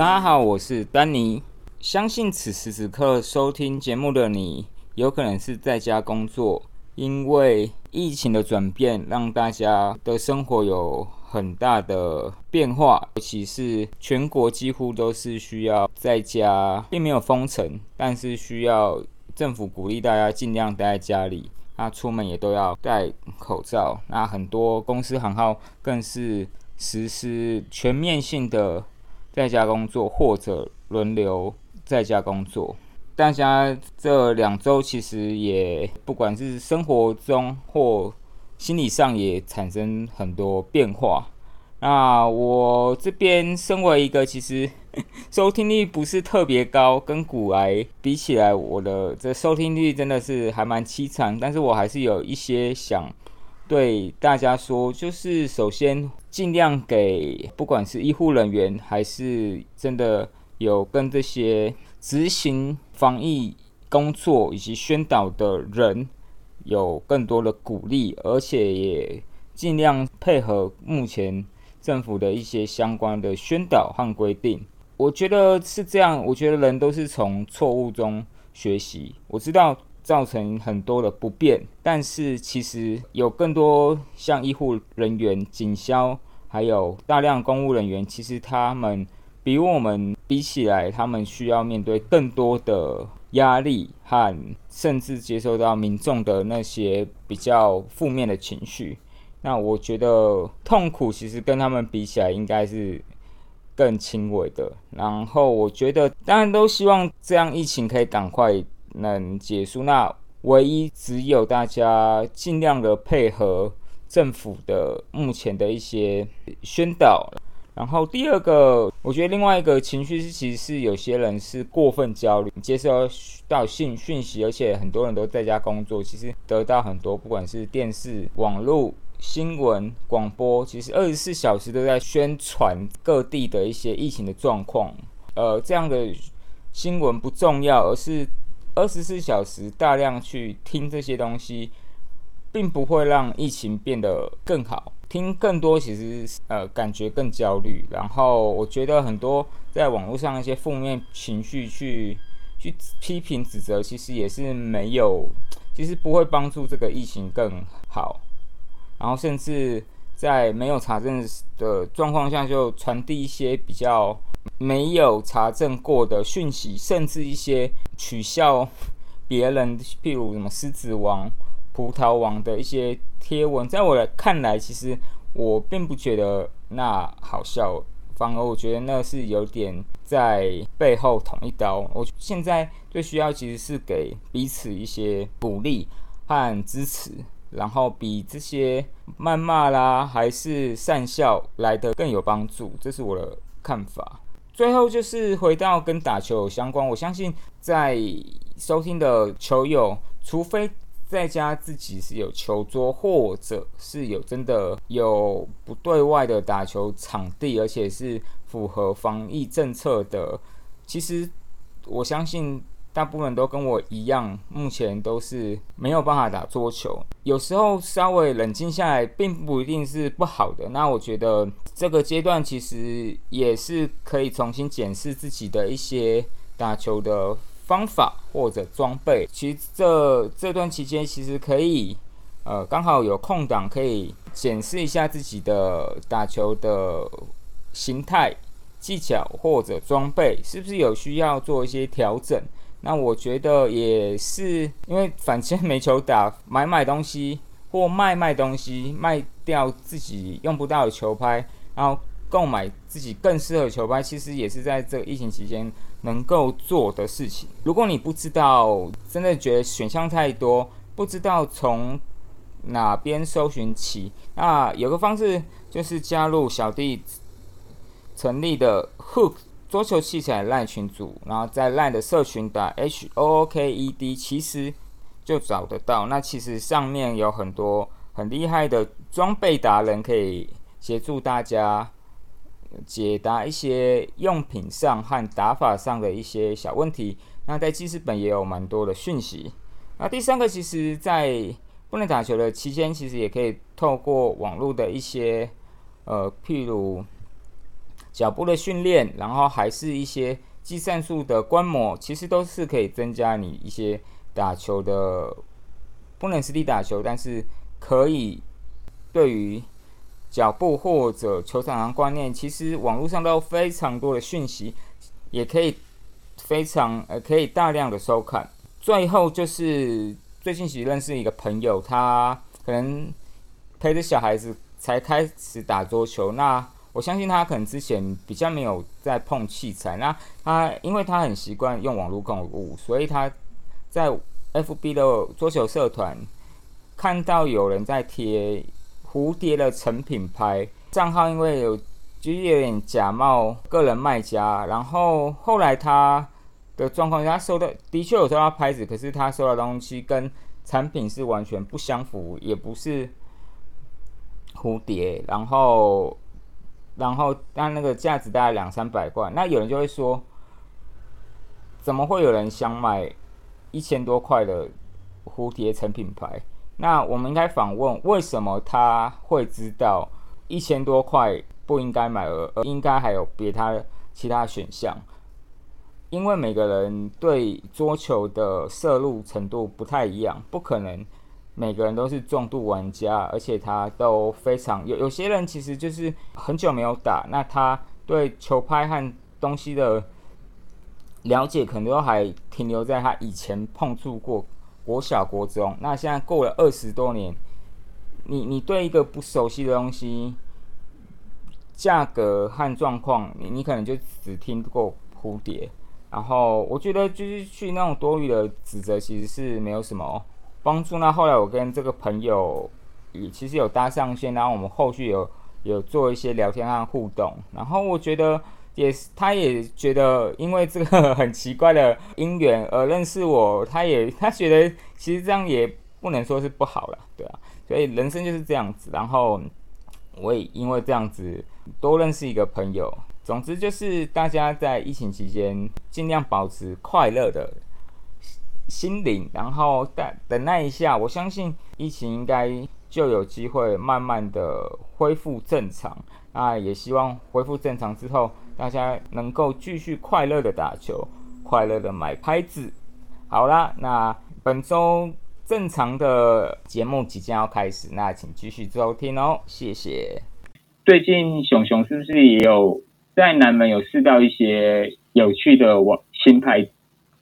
大家好，我是丹尼。相信此时此刻收听节目的你，有可能是在家工作，因为疫情的转变，让大家的生活有很大的变化。尤其是全国几乎都是需要在家，并没有封城，但是需要政府鼓励大家尽量待在家里。那出门也都要戴口罩。那很多公司行号更是实施全面性的。在家工作或者轮流在家工作，大家这两周其实也不管是生活中或心理上也产生很多变化。那我这边身为一个其实 收听率不是特别高，跟骨癌比起来，我的这收听率真的是还蛮凄惨。但是我还是有一些想。对大家说，就是首先尽量给不管是医护人员，还是真的有跟这些执行防疫工作以及宣导的人，有更多的鼓励，而且也尽量配合目前政府的一些相关的宣导和规定。我觉得是这样，我觉得人都是从错误中学习。我知道。造成很多的不便，但是其实有更多像医护人员、警消，还有大量公务人员，其实他们比我们比起来，他们需要面对更多的压力和甚至接受到民众的那些比较负面的情绪。那我觉得痛苦其实跟他们比起来，应该是更轻微的。然后我觉得，当然都希望这样疫情可以赶快。能结束，那唯一只有大家尽量的配合政府的目前的一些宣导。然后第二个，我觉得另外一个情绪是，其实是有些人是过分焦虑，接收到信讯息，而且很多人都在家工作，其实得到很多，不管是电视、网络、新闻、广播，其实二十四小时都在宣传各地的一些疫情的状况。呃，这样的新闻不重要，而是。二十四小时大量去听这些东西，并不会让疫情变得更好。听更多，其实呃感觉更焦虑。然后我觉得很多在网络上一些负面情绪去去批评指责，其实也是没有，其实不会帮助这个疫情更好。然后甚至在没有查证的状况下，就传递一些比较。没有查证过的讯息，甚至一些取笑别人，譬如什么狮子王、葡萄王的一些贴文，在我看来，其实我并不觉得那好笑，反而我觉得那是有点在背后捅一刀。我现在最需要其实是给彼此一些鼓励和支持，然后比这些谩骂啦，还是善笑来的更有帮助，这是我的看法。最后就是回到跟打球有相关，我相信在收听的球友，除非在家自己是有球桌，或者是有真的有不对外的打球场地，而且是符合防疫政策的，其实我相信。大部分都跟我一样，目前都是没有办法打桌球。有时候稍微冷静下来，并不一定是不好的。那我觉得这个阶段其实也是可以重新检视自己的一些打球的方法或者装备。其实这这段期间，其实可以呃刚好有空档，可以检视一下自己的打球的形态、技巧或者装备，是不是有需要做一些调整。那我觉得也是，因为反正没球打，买买东西或卖卖东西，卖掉自己用不到的球拍，然后购买自己更适合球拍，其实也是在这个疫情期间能够做的事情。如果你不知道，真的觉得选项太多，不知道从哪边搜寻起，那有个方式就是加入小弟成立的 Hook。桌球器材赖群组，然后在赖的社群打 H O O K E D，其实就找得到。那其实上面有很多很厉害的装备达人，可以协助大家解答一些用品上和打法上的一些小问题。那在记事本也有蛮多的讯息。那第三个，其实在不能打球的期间，其实也可以透过网络的一些呃，譬如。脚步的训练，然后还是一些计算术的观摩，其实都是可以增加你一些打球的，不能实地打球，但是可以对于脚步或者球场上观念，其实网络上都有非常多的讯息，也可以非常呃可以大量的收看。最后就是最近其实认识一个朋友，他可能陪着小孩子才开始打桌球。那我相信他可能之前比较没有在碰器材。那他因为他很习惯用网络购物，所以他在 FB 的桌球社团看到有人在贴。蝴蝶的成品牌账号，因为有就是有点假冒个人卖家，然后后来他的状况，他收到的确有收到拍子，可是他收到东西跟产品是完全不相符，也不是蝴蝶，然后然后但那个价值大概两三百块，那有人就会说，怎么会有人想买一千多块的蝴蝶成品牌？那我们应该反问，为什么他会知道一千多块不应该买，而而应该还有别他其他选项？因为每个人对桌球的摄入程度不太一样，不可能每个人都是重度玩家，而且他都非常有。有些人其实就是很久没有打，那他对球拍和东西的了解，可能都还停留在他以前碰触过。国小、国中，那现在过了二十多年，你你对一个不熟悉的东西，价格和状况，你你可能就只听过蝴蝶，然后我觉得就是去那种多余的指责，其实是没有什么帮助。那后来我跟这个朋友也其实有搭上线，然后我们后续有有做一些聊天和互动，然后我觉得。也是，他也觉得因为这个很奇怪的姻缘而认识我，他也他觉得其实这样也不能说是不好了，对啊，所以人生就是这样子。然后我也因为这样子多认识一个朋友。总之就是大家在疫情期间尽量保持快乐的心灵，然后等等待一下，我相信疫情应该就有机会慢慢的恢复正常。那也希望恢复正常之后。大家能够继续快乐的打球，快乐的买拍子。好啦，那本周正常的节目即将要开始，那请继续收听哦，谢谢。最近熊熊是不是也有在南门有试到一些有趣的网新拍？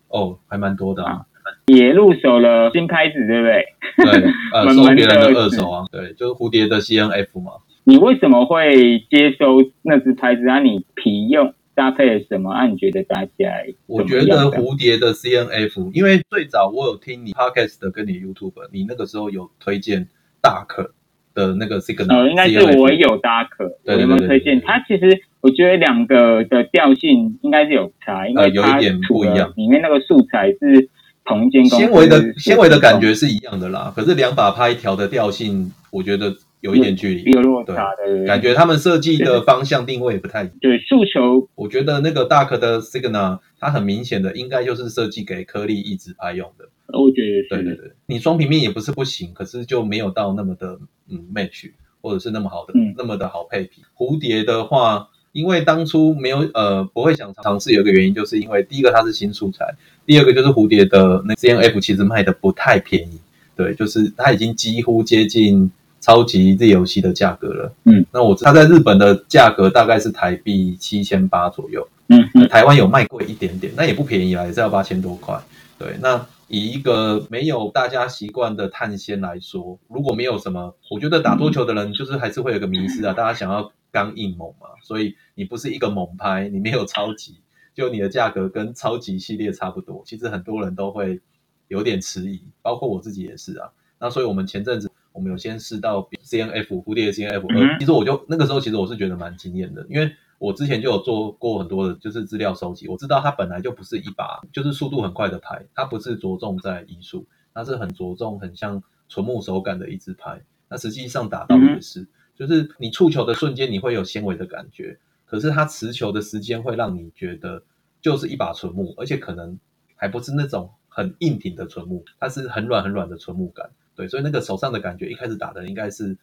哦，还蛮多的啊，也入手了新拍子，对不对？对，呃，收别人的二手啊，对，就是蝴蝶的 C N F 嘛。你为什么会接收那只拍子？啊，你皮用搭配了什么？啊，你觉得搭起来？我觉得蝴蝶的 C N F，因为最早我有听你 Podcast 的跟你 YouTube，你那个时候有推荐大可的那个 Signal，呃，应该是我有大可，有没有推荐？它其实我觉得两个的调性应该是有差，因为有一点不一样，里面那个素材是同间纤维的纤维的感觉是一样的啦，可是两把拍调的调性，我觉得。有一点距离，有落差的感觉。他们设计的方向定位也不太一样。对，诉求，我觉得那个大颗的 Signal，它很明显的应该就是设计给颗粒一直拍用的。我觉得对对对，你双平面也不是不行，可是就没有到那么的嗯 match，或者是那么好的那么的好配比。蝴蝶的话，因为当初没有呃不会想尝试，有一个原因就是因为第一个它是新素材，第二个就是蝴蝶的那 C N F 其实卖的不太便宜。对，就是它已经几乎接近。超级 Z 游戏的价格了，嗯，那我它在日本的价格大概是台币七千八左右，嗯，台湾有卖贵一点点，那也不便宜啊，也是要八千多块。对，那以一个没有大家习惯的碳纤来说，如果没有什么，我觉得打桌球的人就是还是会有个迷失啊，大家想要刚硬猛嘛，所以你不是一个猛拍，你没有超级，就你的价格跟超级系列差不多，其实很多人都会有点迟疑，包括我自己也是啊。那所以我们前阵子。我们有先试到 C N F 蝴蝶 C N F 二，其实我就那个时候其实我是觉得蛮惊艳的，因为我之前就有做过很多的，就是资料收集，我知道它本来就不是一把就是速度很快的牌，它不是着重在移速，它是很着重很像纯木手感的一支牌。那实际上打到也是，就是你触球的瞬间你会有纤维的感觉，可是它持球的时间会让你觉得就是一把纯木，而且可能还不是那种很硬挺的纯木，它是很软很软的纯木感。对，所以那个手上的感觉，一开始打的应该是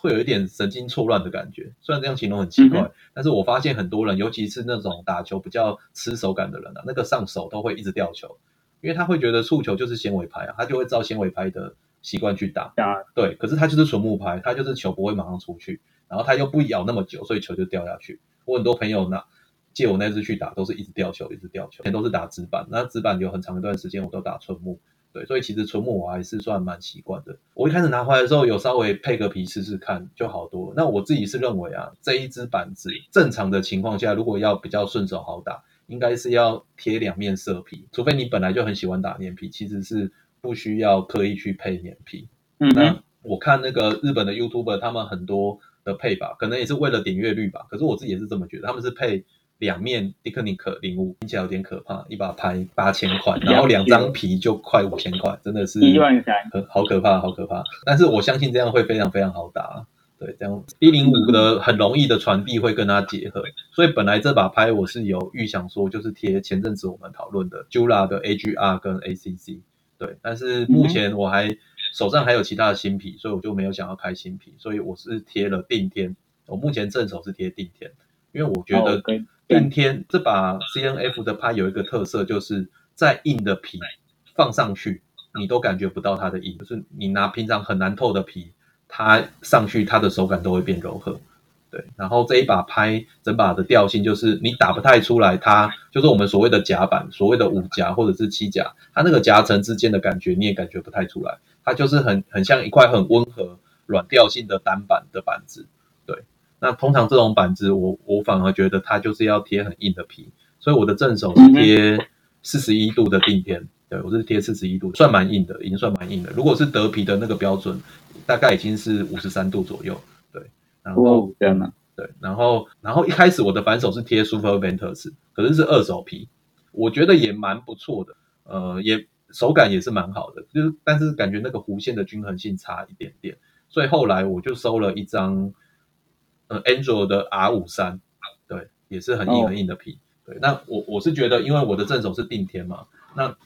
会有一点神经错乱的感觉。虽然这样形容很奇怪，但是我发现很多人，尤其是那种打球比较吃手感的人啊，那个上手都会一直掉球，因为他会觉得触球就是纤维拍啊，他就会照纤维拍的习惯去打。对，可是他就是纯木拍，他就是球不会马上出去，然后他又不咬那么久，所以球就掉下去。我很多朋友拿借我那支去打，都是一直掉球，一直掉球。以前都是打直板，那直板有很长一段时间我都打纯木。对，所以其实纯木我还是算蛮习惯的。我一开始拿回来的时候，有稍微配个皮试试看，就好多了。那我自己是认为啊，这一支板子正常的情况下，如果要比较顺手好打，应该是要贴两面色皮，除非你本来就很喜欢打粘皮，其实是不需要刻意去配粘皮。嗯，那我看那个日本的 YouTuber，他们很多的配法，可能也是为了点阅率吧。可是我自己也是这么觉得，他们是配。两面迪克尼克零五听起来有点可怕，一把拍八千块，然后两张皮就快五千块，真的是一万三，很好可怕，好可怕。但是我相信这样会非常非常好打，对，这样 B 零五的很容易的传递会跟它结合，所以本来这把拍我是有预想说就是贴前阵子我们讨论的 Jula 的 AGR 跟 ACC，对，但是目前我还手上还有其他的新皮，所以我就没有想要开新皮，所以我是贴了定天，我目前正手是贴定天，因为我觉得。定天这把 C N F 的拍有一个特色，就是再硬的皮放上去，你都感觉不到它的硬。就是你拿平常很难透的皮，它上去它的手感都会变柔和。对，然后这一把拍整把的调性就是你打不太出来，它就是我们所谓的夹板，所谓的五夹或者是七夹，它那个夹层之间的感觉你也感觉不太出来，它就是很很像一块很温和软调性的单板的板子。对那通常这种板子，我我反而觉得它就是要贴很硬的皮，所以我的正手是贴四十一度的定片，对我是贴四十一度，算蛮硬的，已经算蛮硬的。如果是德皮的那个标准，大概已经是五十三度左右，对。然后这样吗？对，然后然后一开始我的反手是贴 Super Ventus，可是是二手皮，我觉得也蛮不错的，呃，也手感也是蛮好的，就是但是感觉那个弧线的均衡性差一点点，所以后来我就收了一张。呃，Angel 的 R 五三，对，也是很硬很硬的皮。对，那我我是觉得，因为我的正手是定天嘛，那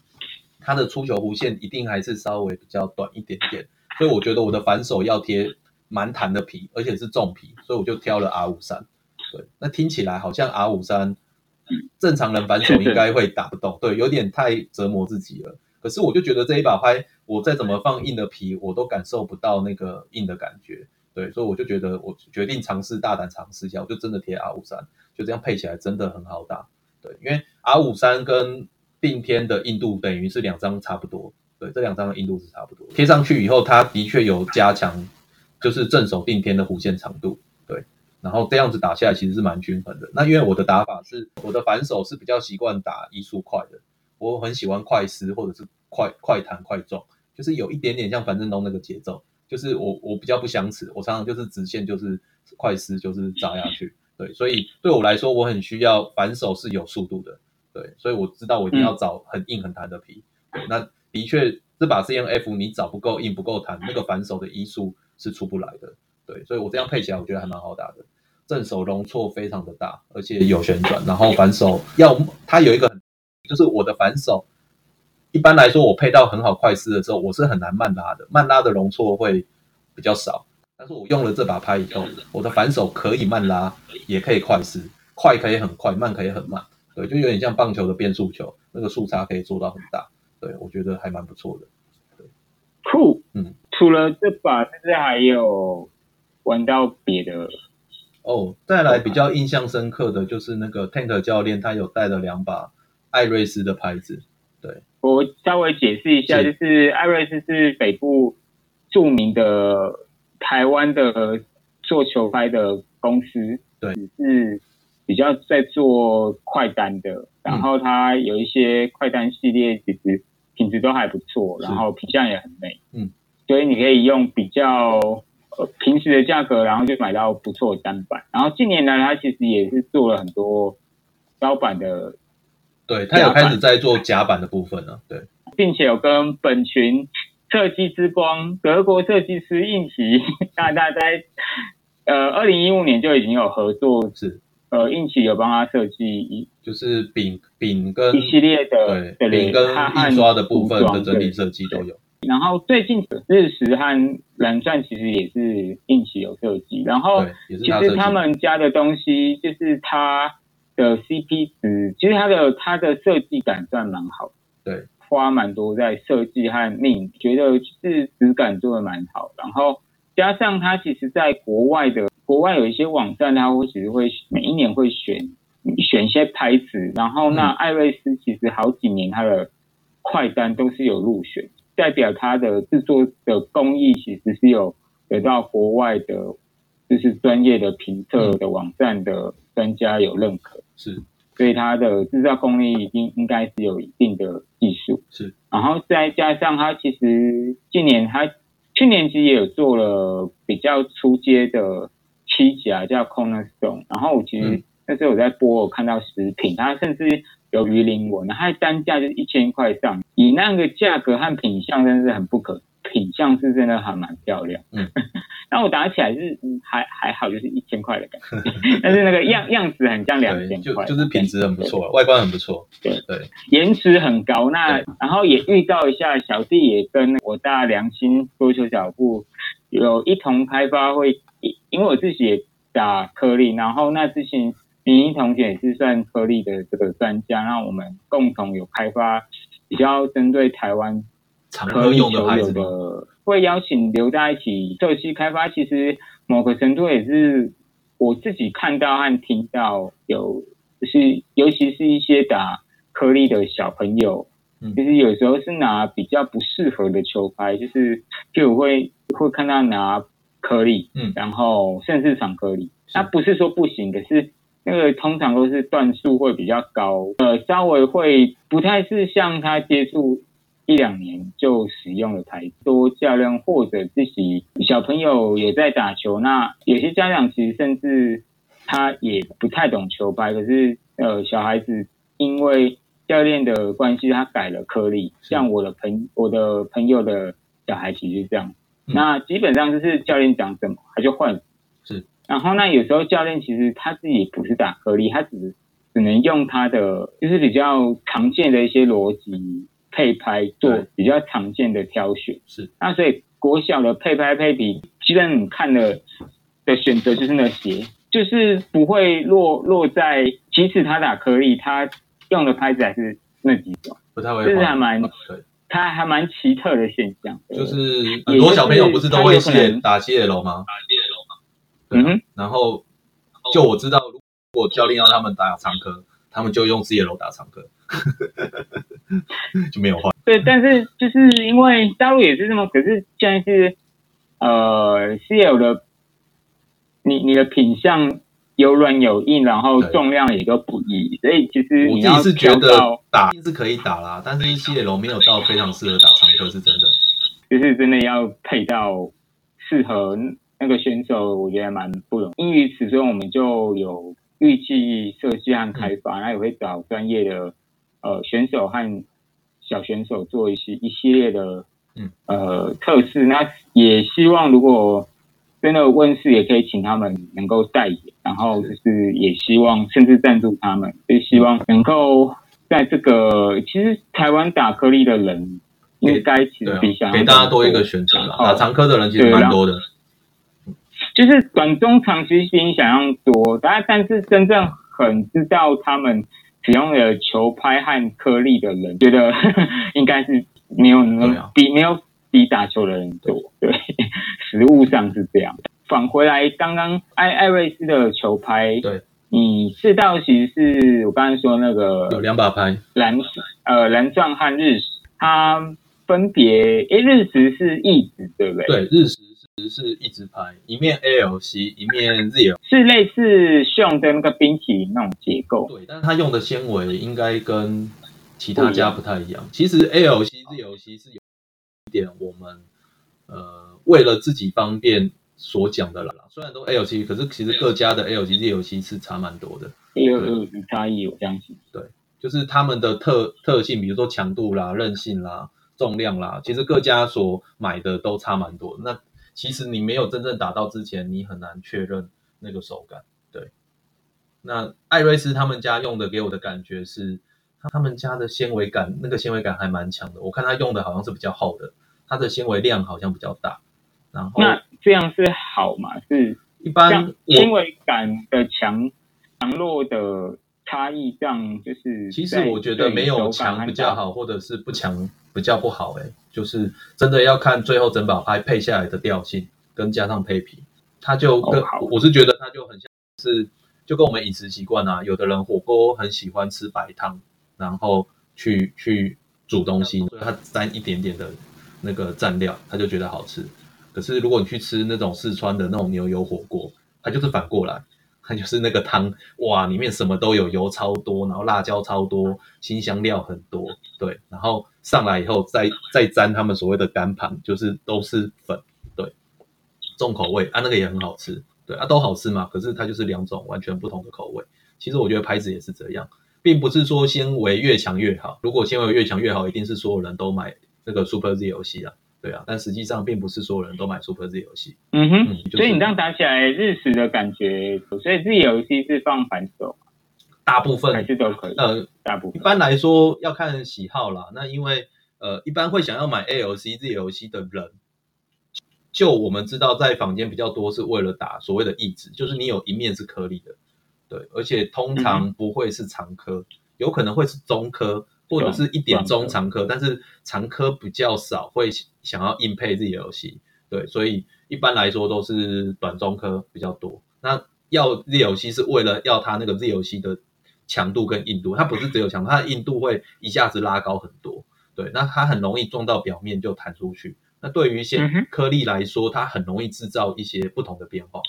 它的出球弧线一定还是稍微比较短一点点，所以我觉得我的反手要贴蛮弹的皮，而且是重皮，所以我就挑了 R 五三。对，那听起来好像 R 五三正常人反手应该会打不动，对，有点太折磨自己了。可是我就觉得这一把拍，我再怎么放硬的皮，我都感受不到那个硬的感觉。对，所以我就觉得我决定尝试大胆尝试一下，我就真的贴 R 五三，就这样配起来真的很好打。对，因为 R 五三跟定天的硬度等于是两张差不多，对，这两张的硬度是差不多。贴上去以后，它的确有加强，就是正手定天的弧线长度。对，然后这样子打下来其实是蛮均衡的。那因为我的打法是，我的反手是比较习惯打一速快的，我很喜欢快撕或者是快快弹快中，就是有一点点像樊振东那个节奏。就是我我比较不相似，我常常就是直线就是快撕就是扎下去，对，所以对我来说我很需要反手是有速度的，对，所以我知道我一定要找很硬很弹的皮，那的确这把 C N F 你找不够硬不够弹，那个反手的一速是出不来的，对，所以我这样配起来我觉得还蛮好打的，正手容错非常的大，而且有旋转，然后反手要它有一个就是我的反手。一般来说，我配到很好快撕的时候，我是很难慢拉的，慢拉的容错会比较少。但是我用了这把拍以后，我的反手可以慢拉，也可以快撕，快可以很快，慢可以很慢，对，就有点像棒球的变速球，那个速差可以做到很大，对我觉得还蛮不错的。对酷，嗯，除了这把，是不是还有玩到别的？哦，再来比较印象深刻的就是那个 Tank 教练，他有带了两把艾瑞斯的牌子。对，我稍微解释一下，就是艾瑞斯是北部著名的台湾的做球拍的公司，对，是比较在做快单的，然后它有一些快单系列，其实品质都还不错，然后品相也很美，嗯，所以你可以用比较呃平时的价格，然后就买到不错的单板，然后近年来它其实也是做了很多高版的。对他有开始在做甲板的部分了，对，并且有跟本群设计之光德国设计师应奇，大家在呃二零一五年就已经有合作，是。呃应奇有帮他设计一就是饼饼跟一系列的对饼跟印刷的部分的整体设计都有，然后最近日食和蓝钻其实也是应奇有设计，然后其实他们家的东西就是它的 CP 值，其实它的它的设计感算蛮好，对，花蛮多在设计和命觉得是质感做的蛮好，然后加上它其实在国外的国外有一些网站，它会其实会每一年会选选一些牌子，然后那艾瑞斯其实好几年它的快单都是有入选。代表它的制作的工艺其实是有得到国外的，就是专业的评测的网站的专家有认可，是，所以它的制造工艺应应该是有一定的技术，是，然后再加上它其实今年它去年其实也有做了比较出街的七甲叫 Cornerstone，然后我其实那时候我在播我看到食品，它甚至。有鱼鳞纹，它的单价就是一千块上，以那个价格和品相，真是很不可。品相是真的还蛮漂亮，嗯，那我打起来是还还好，就是一千块的感觉，但是那个样样子很像两千块，就就是品质很不错，外观很不错，对。对，颜值很高。那然后也预告一下，小弟也跟我大良心桌球脚步有一同开发，会因为我自己也打颗粒，然后那之前。林一同学也是算颗粒的这个专家，那我们共同有开发比较针对台湾颗粒球友的，会邀请留在一起社区开发。其实某个程度也是我自己看到和听到，有就是尤其是一些打颗粒的小朋友，其实有时候是拿比较不适合的球拍，就是就会会看到拿颗粒，嗯，然后甚至长颗粒，那不是说不行，可是。那个通常都是段数会比较高，呃，稍微会不太是像他接触一两年就使用了台多教练或者自己小朋友也在打球，那有些家长其实甚至他也不太懂球拍，可是呃小孩子因为教练的关系，他改了颗粒，像我的朋我的朋友的小孩其实是这样，那基本上就是教练讲什么他就换。是。然后那有时候教练其实他自己不是打颗粒，他只只能用他的就是比较常见的一些逻辑配拍做比较常见的挑选。是，那所以国小的配拍配比，基本上你看的的选择就是那些，就是不会落落在，即使他打颗粒，他用的拍子还是那几种，不太会，这是还蛮，他还蛮奇特的现象。就是很多小朋友不是都会写打 C L 吗？打 C L。嗯，然后就我知道，如果教练要他们打长科，他们就用 C L 打长科，就没有换。对，但是就是因为大陆也是这么，可是现在是呃 C L 的，你你的品相有软有硬，然后重量也都不一，所以其实我自己是觉得打是可以打啦，但是 C L 没有到非常适合打长科，是真的，就是真的要配到适合。那个选手我觉得蛮不容易，因于此，所以我们就有预计设计和开发，然后也会找专业的呃选手和小选手做一些一系列的嗯。呃测试。那也希望如果真的问世，也可以请他们能够代言，然后就是也希望甚至赞助他们，就希望能够在这个其实台湾打颗粒的人应该其实比想给大家多一个选择了，打长科的人其实蛮多的。就是短中长期比想象多，但但是真正很知道他们使用了球拍和颗粒的人，觉得 应该是没有那比没有比打球的人多。对，实物上是这样。返回来，刚刚艾艾瑞斯的球拍，对，你试到其实是我刚才说那个有两把拍，蓝呃蓝钻和日食，它分别诶日食是一直对不对？对，日食。是一直拍，一面 ALC，一面 ZL，是类似用的那个冰淇淋那种结构。对，但是它用的纤维应该跟其他家不太一样。其实 ALC、ZLC 是有一点我们呃为了自己方便所讲的啦。虽然都 ALC，可是其实各家的 ALC、ZLC 是差蛮多的。有有差异，我相信。对，就是他们的特特性，比如说强度啦、韧性啦、重量啦，其实各家所买的都差蛮多。那其实你没有真正打到之前，你很难确认那个手感。对，那艾瑞斯他们家用的给我的感觉是，他他们家的纤维感，那个纤维感还蛮强的。我看他用的好像是比较厚的，它的纤维量好像比较大。然后那这样是好嘛？是一般纤维感的强强弱的差异，这样就是其实我觉得没有强比较好，或者是不强比较不好。哎，就是真的要看最后整把拍配下来的调性，跟加上配皮，它就跟我是觉得它就很像是就跟我们饮食习惯啊，有的人火锅很喜欢吃白汤，然后去去煮东西，所以他沾一点点的那个蘸料，他就觉得好吃。可是如果你去吃那种四川的那种牛油火锅，它就是反过来，它就是那个汤哇，里面什么都有，油超多，然后辣椒超多，新香料很多，对，然后上来以后再再沾他们所谓的干盘，就是都是粉，对，重口味啊，那个也很好吃，对啊，都好吃嘛。可是它就是两种完全不同的口味。其实我觉得牌子也是这样，并不是说纤维越强越好。如果纤维越强越好，一定是所有人都买那个 Super Z 游戏啊。对啊，但实际上并不是所有人都买 Super Z 游戏。嗯哼，所以你这样打起来日食的感觉，所以 Z 游戏是放反手，大部分还是都可以。呃，大部分一般来说要看喜好啦。那因为呃，一般会想要买 ALC Z 游戏的人，就我们知道在坊间比较多是为了打所谓的意志，就是你有一面是颗粒的，对，而且通常不会是长颗，有可能会是中颗。或者是一点中长科，但是长科比较少会想要硬配 Z 游戏，对，所以一般来说都是短中科比较多。那要 Z 游戏是为了要它那个 Z 游戏的强度跟硬度，它不是只有强，它的硬度会一下子拉高很多，对，那它很容易撞到表面就弹出去。那对于一些颗粒来说，它很容易制造一些不同的变化，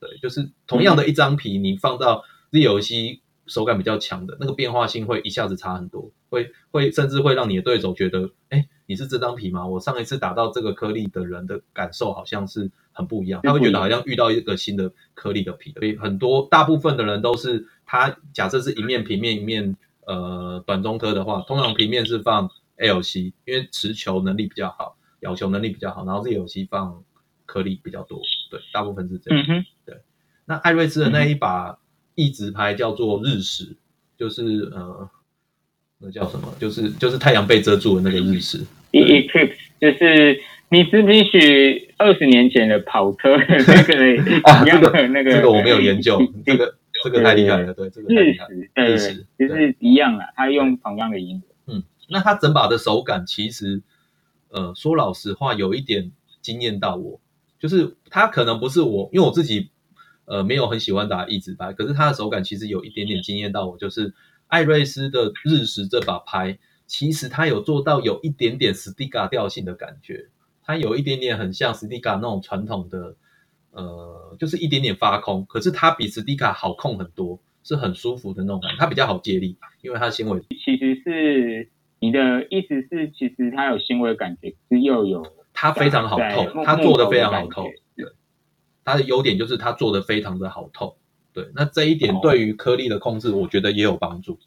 对，就是同样的一张皮，你放到 Z 游戏。手感比较强的那个变化性会一下子差很多，会会甚至会让你的对手觉得，哎，你是这张皮吗？我上一次打到这个颗粒的人的感受好像是很不一样，他会觉得好像遇到一个新的颗粒的皮。所以很多大部分的人都是，他假设是一面平面一面呃短中科的话，通常平面是放 LC，因为持球能力比较好，咬球能力比较好，然后是 LC 放颗粒比较多，对，大部分是这样。对，那艾瑞斯的那一把。一直拍叫做日食，就是呃，那叫什么？就是就是太阳被遮住的那个日食。eclipse 就是你是不许二十年前的跑车 那个啊，这个那个这个我没有研究，这个这个太厉害了，对，这个日食日食就是一样啊，他用同样的音。嗯，那他整把的手感其实，呃，说老实话，有一点惊艳到我，就是他可能不是我，因为我自己。呃，没有很喜欢打一直拍，可是它的手感其实有一点点惊艳到我。就是艾瑞斯的日食这把拍，其实它有做到有一点点斯蒂卡调性的感觉，它有一点点很像斯蒂卡那种传统的，呃，就是一点点发空，可是它比斯蒂卡好控很多，是很舒服的那种感觉，它比较好接力，因为它纤维。其实是你的意思是，其实它有纤维感觉，是又有它非常好透，它做的非常好透。它的优点就是它做的非常的好透，对，那这一点对于颗粒的控制，我觉得也有帮助，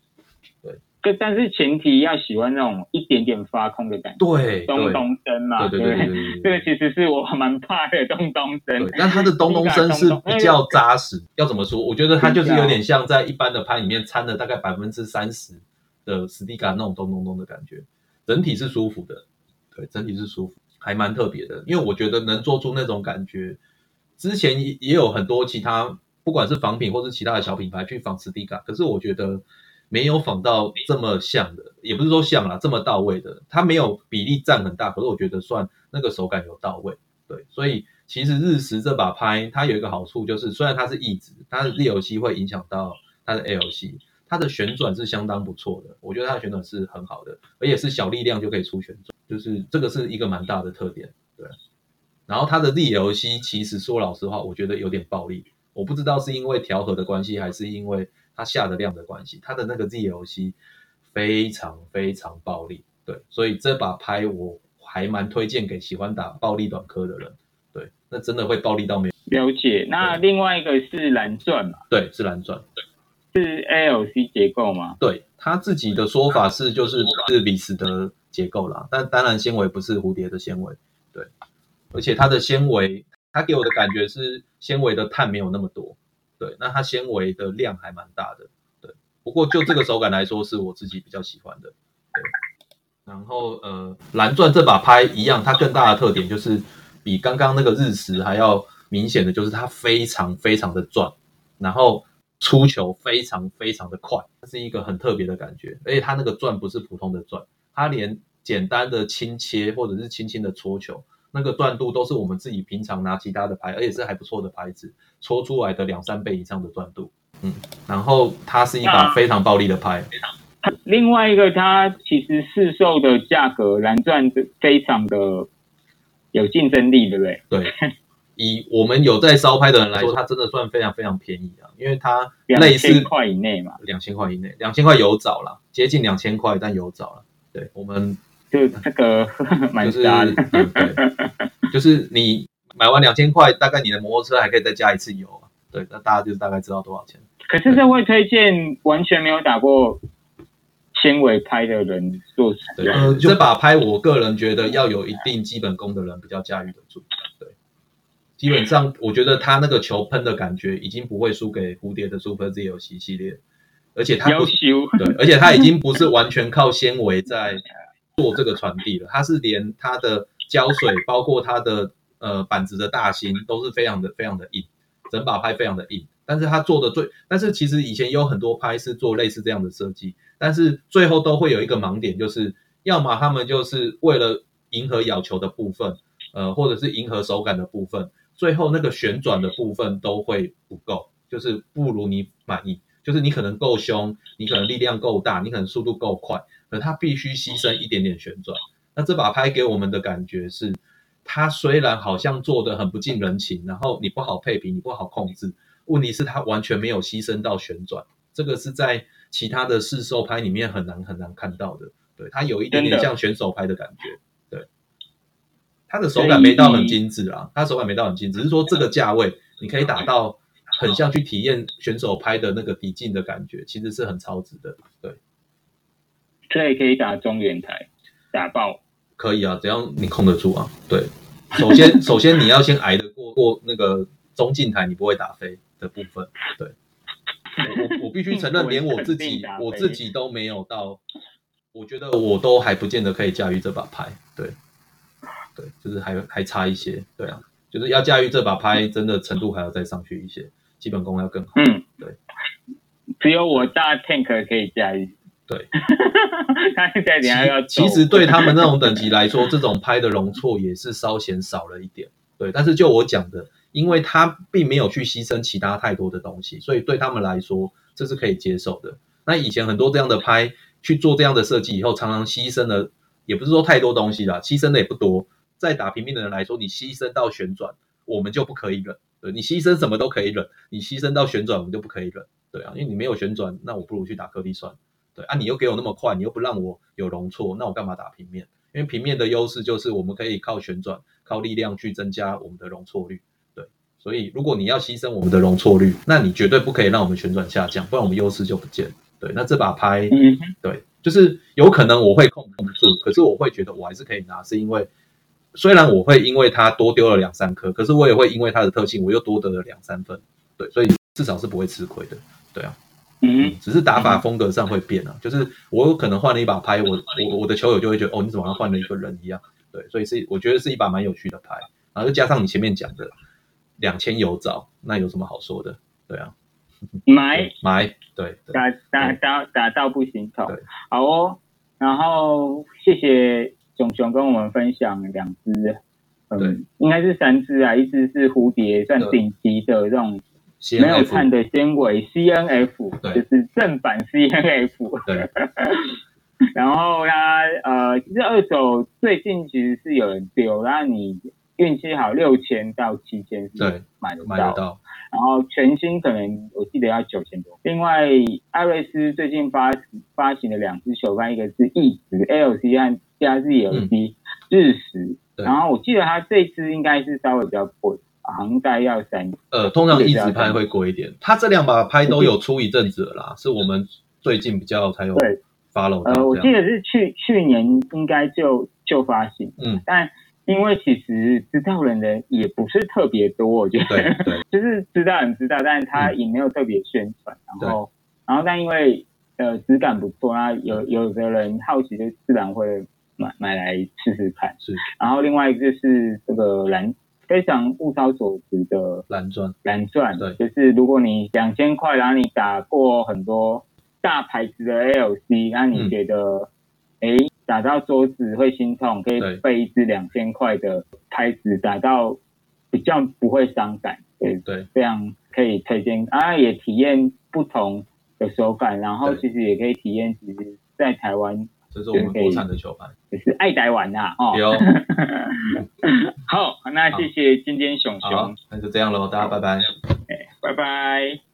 对。这但是前提要喜欢那种一点点发空的感觉，对，咚咚声嘛，对对对对，这个其实是我蛮怕的咚咚声。对，但它的咚咚声是比较扎实，要怎么说？我觉得它就是有点像在一般的拍里面掺了大概百分之三十的斯蒂卡那种咚咚咚的感觉，整体是舒服的，对，整体是舒服，还蛮特别的，因为我觉得能做出那种感觉。之前也也有很多其他，不管是仿品或是其他的小品牌去仿斯蒂卡，可是我觉得没有仿到这么像的，也不是说像啦，这么到位的，它没有比例占很大，可是我觉得算那个手感有到位，对，所以其实日食这把拍它有一个好处就是，虽然它是一直，它的 ZLC 会影响到它的 LC，它的旋转是相当不错的，我觉得它的旋转是很好的，而且是小力量就可以出旋转，就是这个是一个蛮大的特点，对。然后它的 ZLC 其实说老实话，我觉得有点暴力。我不知道是因为调和的关系，还是因为它下的量的关系，它的那个 ZLC 非常非常暴力。对，所以这把拍我还蛮推荐给喜欢打暴力短科的人。对，那真的会暴力到没了解。那另外一个是蓝钻嘛？对，是蓝钻。对，是 ALC 结构吗？对他自己的说法是，就是是李斯的结构啦。但当然纤维不是蝴蝶的纤维。而且它的纤维，它给我的感觉是纤维的碳没有那么多，对，那它纤维的量还蛮大的，对。不过就这个手感来说，是我自己比较喜欢的，对。然后呃，蓝钻这把拍一样，它更大的特点就是比刚刚那个日食还要明显的就是它非常非常的转，然后出球非常非常的快，是一个很特别的感觉。而且它那个转不是普通的转，它连简单的轻切或者是轻轻的搓球，那个转度都是我们自己平常拿其他的牌，而且是还不错的牌子搓出来的两三倍以上的转度。嗯，然后它是一把非常暴力的拍。另外一个，它其实市售的价格蓝钻非常的有竞争力，对不对？对，以我们有在烧拍的人来说，它真的算非常非常便宜啊，因为它类似块以内嘛，两千块以内，两千块有找了，接近两千块，但有找了。对，我们就这个蛮渣的，对，就是你买完两千块，大概你的摩托车还可以再加一次油啊。对，那大家就大概知道多少钱。可是这会推荐完全没有打过。纤维拍的人做成，呃，这把拍，我个人觉得要有一定基本功的人比较驾驭得住。对，基本上我觉得他那个球喷的感觉已经不会输给蝴蝶的 Super Z 游戏系列，而且他不对，而且他已经不是完全靠纤维在做这个传递了，它是连它的胶水，包括它的呃板子的大芯都是非常的非常的硬，整把拍非常的硬。但是它做的最，但是其实以前也有很多拍是做类似这样的设计，但是最后都会有一个盲点，就是要么他们就是为了迎合咬球的部分，呃，或者是迎合手感的部分，最后那个旋转的部分都会不够，就是不如你满意，就是你可能够凶，你可能力量够大，你可能速度够快，可它必须牺牲一点点旋转。那这把拍给我们的感觉是，它虽然好像做的很不近人情，然后你不好配比，你不好控制。问题是它完全没有牺牲到旋转，这个是在其他的试售拍里面很难很难看到的。对，它有一点点像选手拍的感觉。对，它的手感没到很精致啊，它手感没到很精致，只是说这个价位你可以打到很像去体验选手拍的那个底劲的感觉，其实是很超值的。对，这也可以打中远台打爆，可以啊，只要你控得住啊。对，首先 首先你要先挨得过过那个中近台，你不会打飞。的部分，对，我我必须承认，连我自己 我自己都没有到，我觉得我都还不见得可以驾驭这把拍，对，对，就是还还差一些，对啊，就是要驾驭这把拍，真的程度还要再上去一些，基本功要更好，嗯，对，只有我大 tank 可以驾驭，对，他现在下要，其实对他们那种等级来说，这种拍的容错也是稍显少了一点，对，但是就我讲的。因为他并没有去牺牲其他太多的东西，所以对他们来说这是可以接受的。那以前很多这样的拍去做这样的设计以后，常常牺牲了，也不是说太多东西啦，牺牲的也不多。在打平面的人来说，你牺牲到旋转，我们就不可以忍。对你牺牲什么都可以忍，你牺牲到旋转，我们就不可以忍。对啊，因为你没有旋转，那我不如去打颗粒算。对啊，你又给我那么快，你又不让我有容错，那我干嘛打平面？因为平面的优势就是我们可以靠旋转、靠力量去增加我们的容错率。对所以，如果你要牺牲我们的容错率，那你绝对不可以让我们旋转下降，不然我们优势就不见了。对，那这把拍，对，就是有可能我会控不住，可是我会觉得我还是可以拿，是因为虽然我会因为它多丢了两三颗，可是我也会因为它的特性，我又多得了两三分。对，所以至少是不会吃亏的。对啊，嗯，只是打法风格上会变啊，就是我有可能换了一把拍，我我我的球友就会觉得，哦，你怎么像换了一个人一样？对，所以是我觉得是一把蛮有趣的牌，然后又加上你前面讲的。两千有找，那有什么好说的？对啊，买买，对，打打打打到不行，好，好哦。然后谢谢熊熊跟我们分享两只，嗯，应该是三只啊，一只是蝴蝶，算顶级的这种没有碳的纤维 C N F，就是正版 C N F。对。然后它呃，其实二手最近其实是有人丢，然后你。运气好，六千到七千是买得到，然后全新可能我记得要九千多。另外，艾瑞斯最近发发行的两只球拍，一个是 E 值 LC 和加 ZLC 日食，然后我记得它这只应该是稍微比较贵，应该要三。呃，通常一直拍会贵一点，他这两把拍都有出一阵子了啦，是我们最近比较才有发了。呃，我记得是去去年应该就就发行，嗯，但。因为其实知道人的也不是特别多，我觉得，就是知道人知道，但是他也没有特别宣传，然后，然后但因为呃质感不错啊，有有的人好奇就自然会买买来试试看。是，然后另外一个就是这个蓝非常物超所值的蓝钻，蓝钻，对，就是如果你两千块，然后你打过很多大牌子的 LC，那你觉得，哎，打到桌子会心痛，可以备一支两千块的拍子，打到比较不会伤感，对对，这样可以推荐。啊，也体验不同的手感，然后其实也可以体验，其实在台湾。这是我们国产的球拍，爱台湾呐，哦。有。好，那谢谢尖尖熊熊，那就这样喽，大家拜拜。拜拜。